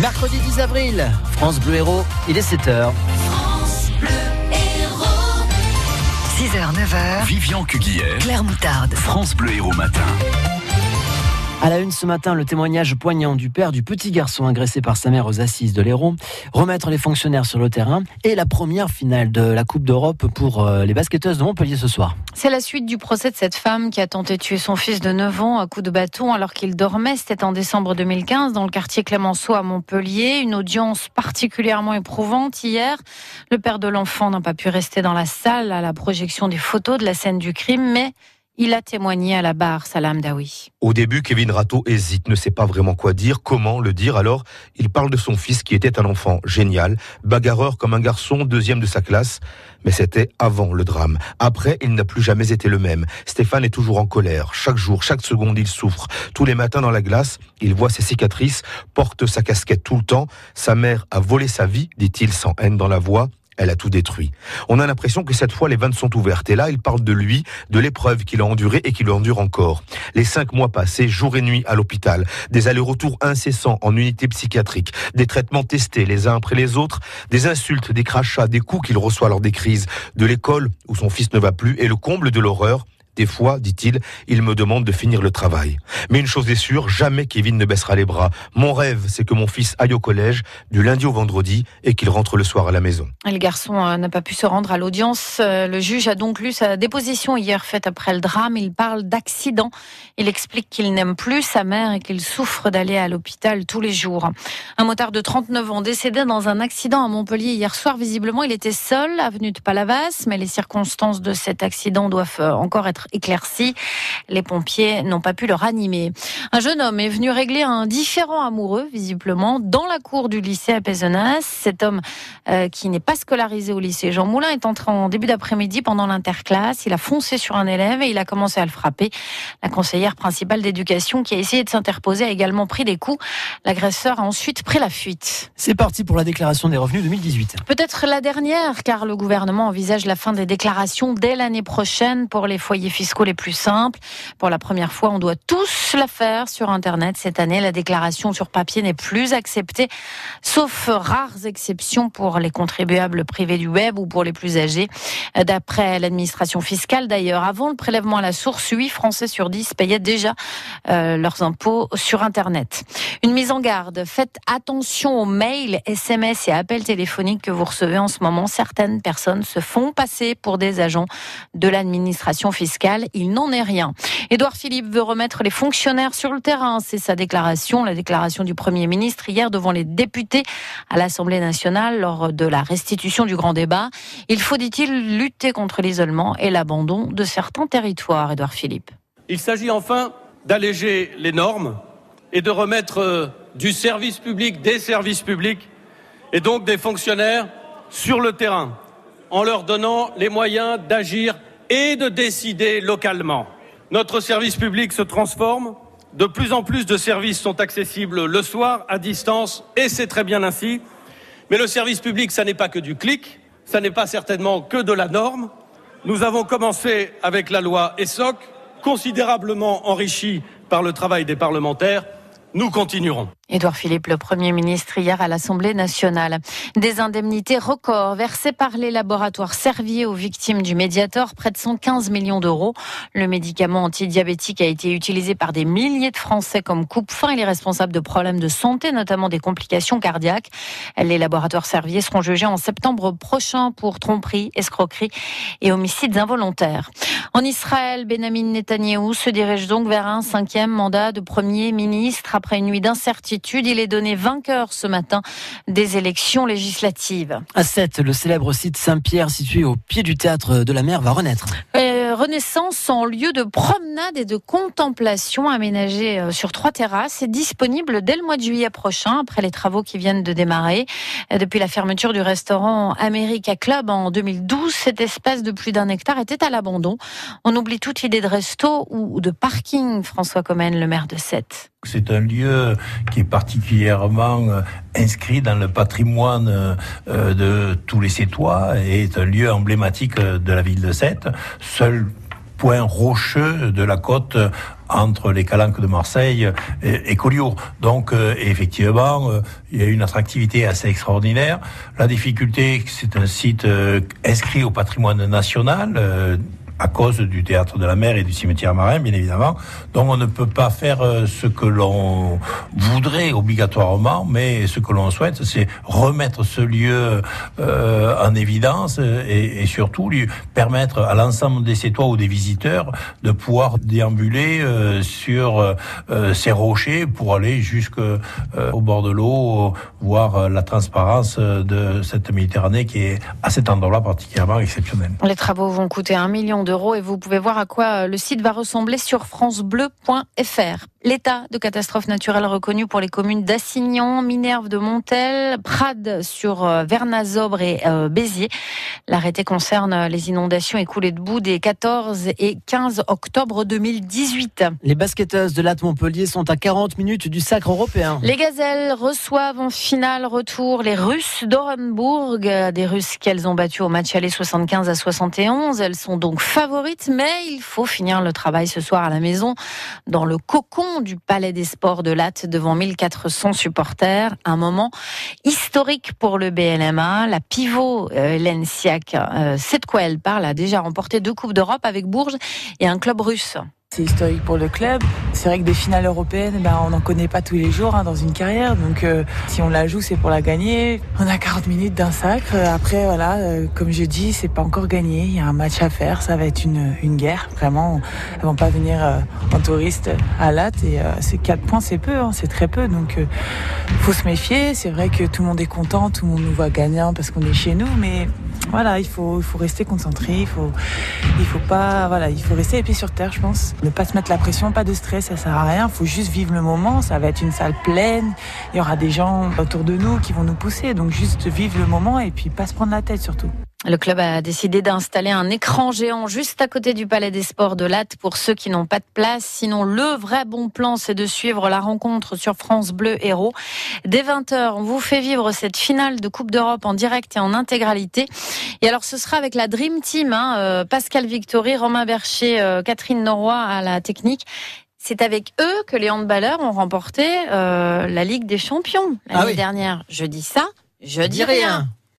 Mercredi 10 avril, France Bleu Héros, il est 7h. 6h, 9h. Vivian Cuguière. Claire Moutarde. France Bleu Héros Matin. À la une ce matin, le témoignage poignant du père du petit garçon agressé par sa mère aux assises de l'Hérault, remettre les fonctionnaires sur le terrain et la première finale de la Coupe d'Europe pour euh, les basketteuses de Montpellier ce soir. C'est la suite du procès de cette femme qui a tenté de tuer son fils de 9 ans à coups de bâton alors qu'il dormait. C'était en décembre 2015 dans le quartier Clémenceau à Montpellier. Une audience particulièrement éprouvante hier. Le père de l'enfant n'a pas pu rester dans la salle à la projection des photos de la scène du crime, mais il a témoigné à la barre, Salam Dawi. Au début, Kevin Rato hésite, ne sait pas vraiment quoi dire, comment le dire. Alors, il parle de son fils qui était un enfant génial, bagarreur comme un garçon, deuxième de sa classe. Mais c'était avant le drame. Après, il n'a plus jamais été le même. Stéphane est toujours en colère. Chaque jour, chaque seconde, il souffre. Tous les matins dans la glace, il voit ses cicatrices, porte sa casquette tout le temps. Sa mère a volé sa vie, dit-il sans haine dans la voix elle a tout détruit. On a l'impression que cette fois les vannes sont ouvertes. Et là, il parle de lui, de l'épreuve qu'il a endurée et qu'il endure encore. Les cinq mois passés, jour et nuit à l'hôpital, des allers-retours incessants en unité psychiatrique, des traitements testés les uns après les autres, des insultes, des crachats, des coups qu'il reçoit lors des crises, de l'école où son fils ne va plus et le comble de l'horreur, des fois, dit-il, il me demande de finir le travail. Mais une chose est sûre, jamais Kevin ne baissera les bras. Mon rêve, c'est que mon fils aille au collège du lundi au vendredi et qu'il rentre le soir à la maison. Le garçon euh, n'a pas pu se rendre à l'audience. Euh, le juge a donc lu sa déposition hier faite après le drame. Il parle d'accident. Il explique qu'il n'aime plus sa mère et qu'il souffre d'aller à l'hôpital tous les jours. Un motard de 39 ans décédé dans un accident à Montpellier hier soir. Visiblement, il était seul, avenue de Palavas, mais les circonstances de cet accident doivent euh, encore être éclairci. Les pompiers n'ont pas pu le ranimer. Un jeune homme est venu régler un différent amoureux, visiblement, dans la cour du lycée à Pézenas. Cet homme, euh, qui n'est pas scolarisé au lycée Jean Moulin, est entré en début d'après-midi pendant l'interclasse. Il a foncé sur un élève et il a commencé à le frapper. La conseillère principale d'éducation, qui a essayé de s'interposer, a également pris des coups. L'agresseur a ensuite pris la fuite. C'est parti pour la déclaration des revenus 2018. Peut-être la dernière, car le gouvernement envisage la fin des déclarations dès l'année prochaine pour les foyers fiscaux les plus simples. Pour la première fois, on doit tous la faire sur Internet. Cette année, la déclaration sur papier n'est plus acceptée, sauf rares exceptions pour les contribuables privés du web ou pour les plus âgés. D'après l'administration fiscale, d'ailleurs, avant le prélèvement à la source, 8 Français sur 10 payaient déjà euh, leurs impôts sur Internet. Une mise en garde. Faites attention aux mails, SMS et appels téléphoniques que vous recevez en ce moment. Certaines personnes se font passer pour des agents de l'administration fiscale. Il n'en est rien. Édouard Philippe veut remettre les fonctionnaires sur le terrain. C'est sa déclaration, la déclaration du Premier ministre hier devant les députés à l'Assemblée nationale lors de la restitution du grand débat. Il faut, dit-il, lutter contre l'isolement et l'abandon de certains territoires. Édouard Philippe. Il s'agit enfin d'alléger les normes et de remettre euh, du service public, des services publics et donc des fonctionnaires sur le terrain en leur donnant les moyens d'agir et de décider localement. Notre service public se transforme. De plus en plus de services sont accessibles le soir, à distance, et c'est très bien ainsi. Mais le service public, ça n'est pas que du clic, ça n'est pas certainement que de la norme. Nous avons commencé avec la loi ESSOC, considérablement enrichie par le travail des parlementaires. Nous continuerons. Édouard Philippe, le Premier ministre, hier à l'Assemblée nationale. Des indemnités records versées par les laboratoires Servier aux victimes du Mediator, près de 115 millions d'euros. Le médicament antidiabétique a été utilisé par des milliers de Français comme coupe-faim. Il est responsable de problèmes de santé, notamment des complications cardiaques. Les laboratoires Servier seront jugés en septembre prochain pour tromperie, escroquerie et homicides involontaires. En Israël, Benjamin Netanyahou se dirige donc vers un cinquième mandat de Premier ministre après une nuit d'incertitude il est donné vainqueur ce matin des élections législatives. À 7, le célèbre site Saint-Pierre situé au pied du théâtre de la mer va renaître. Renaissance en lieu de promenade et de contemplation aménagé euh, sur trois terrasses est disponible dès le mois de juillet prochain après les travaux qui viennent de démarrer. Euh, depuis la fermeture du restaurant America Club en 2012, cet espace de plus d'un hectare était à l'abandon. On oublie toute idée de resto ou de parking, François Comène, le maire de Sète. C'est un lieu qui est particulièrement euh, inscrit dans le patrimoine euh, de tous les Sétois et est un lieu emblématique de la ville de Sète. Seul point rocheux de la côte entre les Calanques de Marseille et, et Collioure. Donc effectivement, il y a une attractivité assez extraordinaire. La difficulté, c'est un site inscrit au patrimoine national à cause du théâtre de la mer et du cimetière marin, bien évidemment. Donc on ne peut pas faire euh, ce que l'on voudrait obligatoirement, mais ce que l'on souhaite, c'est remettre ce lieu euh, en évidence et, et, surtout lui permettre à l'ensemble des Sétois ou des visiteurs de pouvoir déambuler euh, sur euh, ces rochers pour aller jusqu'au euh, bord de l'eau, voir la transparence de cette Méditerranée qui est à cet endroit-là particulièrement exceptionnelle. Les travaux vont coûter un million d'euros et vous pouvez voir à quoi le site va ressembler sur francebleu.fr. L'état de catastrophe naturelle reconnu pour les communes d'Assignan, Minerve de Montel, Prades sur euh, Vernazobre et euh, Béziers. L'arrêté concerne les inondations et coulées de boue des 14 et 15 octobre 2018. Les basketteuses de Latte Montpellier sont à 40 minutes du sacre européen. Les gazelles reçoivent en finale retour les Russes d'Orenbourg, des Russes qu'elles ont battues au match aller 75 à 71. Elles sont donc mais il faut finir le travail ce soir à la maison dans le cocon du Palais des Sports de Latte devant 1400 supporters. Un moment historique pour le BLMA. La pivot euh, Hélène Siak euh, sait de quoi elle parle, a déjà remporté deux Coupes d'Europe avec Bourges et un club russe. Historique pour le club. C'est vrai que des finales européennes, ben, on n'en connaît pas tous les jours hein, dans une carrière. Donc euh, si on la joue, c'est pour la gagner. On a 40 minutes d'un sacre. Après, voilà, euh, comme je dis, c'est pas encore gagné. Il y a un match à faire. Ça va être une, une guerre. Vraiment, elles vont pas venir euh, en touriste à Latte. Et c'est 4 points, c'est peu. Hein, c'est très peu. Donc faut se méfier. C'est vrai que tout le monde est content. Tout le monde nous voit gagnant parce qu'on est chez nous. Mais voilà, il faut, il faut rester concentré. Il faut, il faut pas, voilà, il faut rester les sur terre, je pense. Ne pas se mettre la pression, pas de stress, ça sert à rien. Il faut juste vivre le moment. Ça va être une salle pleine. Il y aura des gens autour de nous qui vont nous pousser. Donc juste vivre le moment et puis pas se prendre la tête surtout. Le club a décidé d'installer un écran géant juste à côté du Palais des Sports de Latte pour ceux qui n'ont pas de place. Sinon, le vrai bon plan, c'est de suivre la rencontre sur France Bleu Héros. Dès 20h, on vous fait vivre cette finale de Coupe d'Europe en direct et en intégralité. Et alors, ce sera avec la Dream Team, hein, euh, Pascal Victory, Romain Bercher, euh, Catherine Noroy à la technique. C'est avec eux que les handballeurs ont remporté euh, la Ligue des Champions l'année Ah oui. dernière. Je dis ça, je, Je dis rien.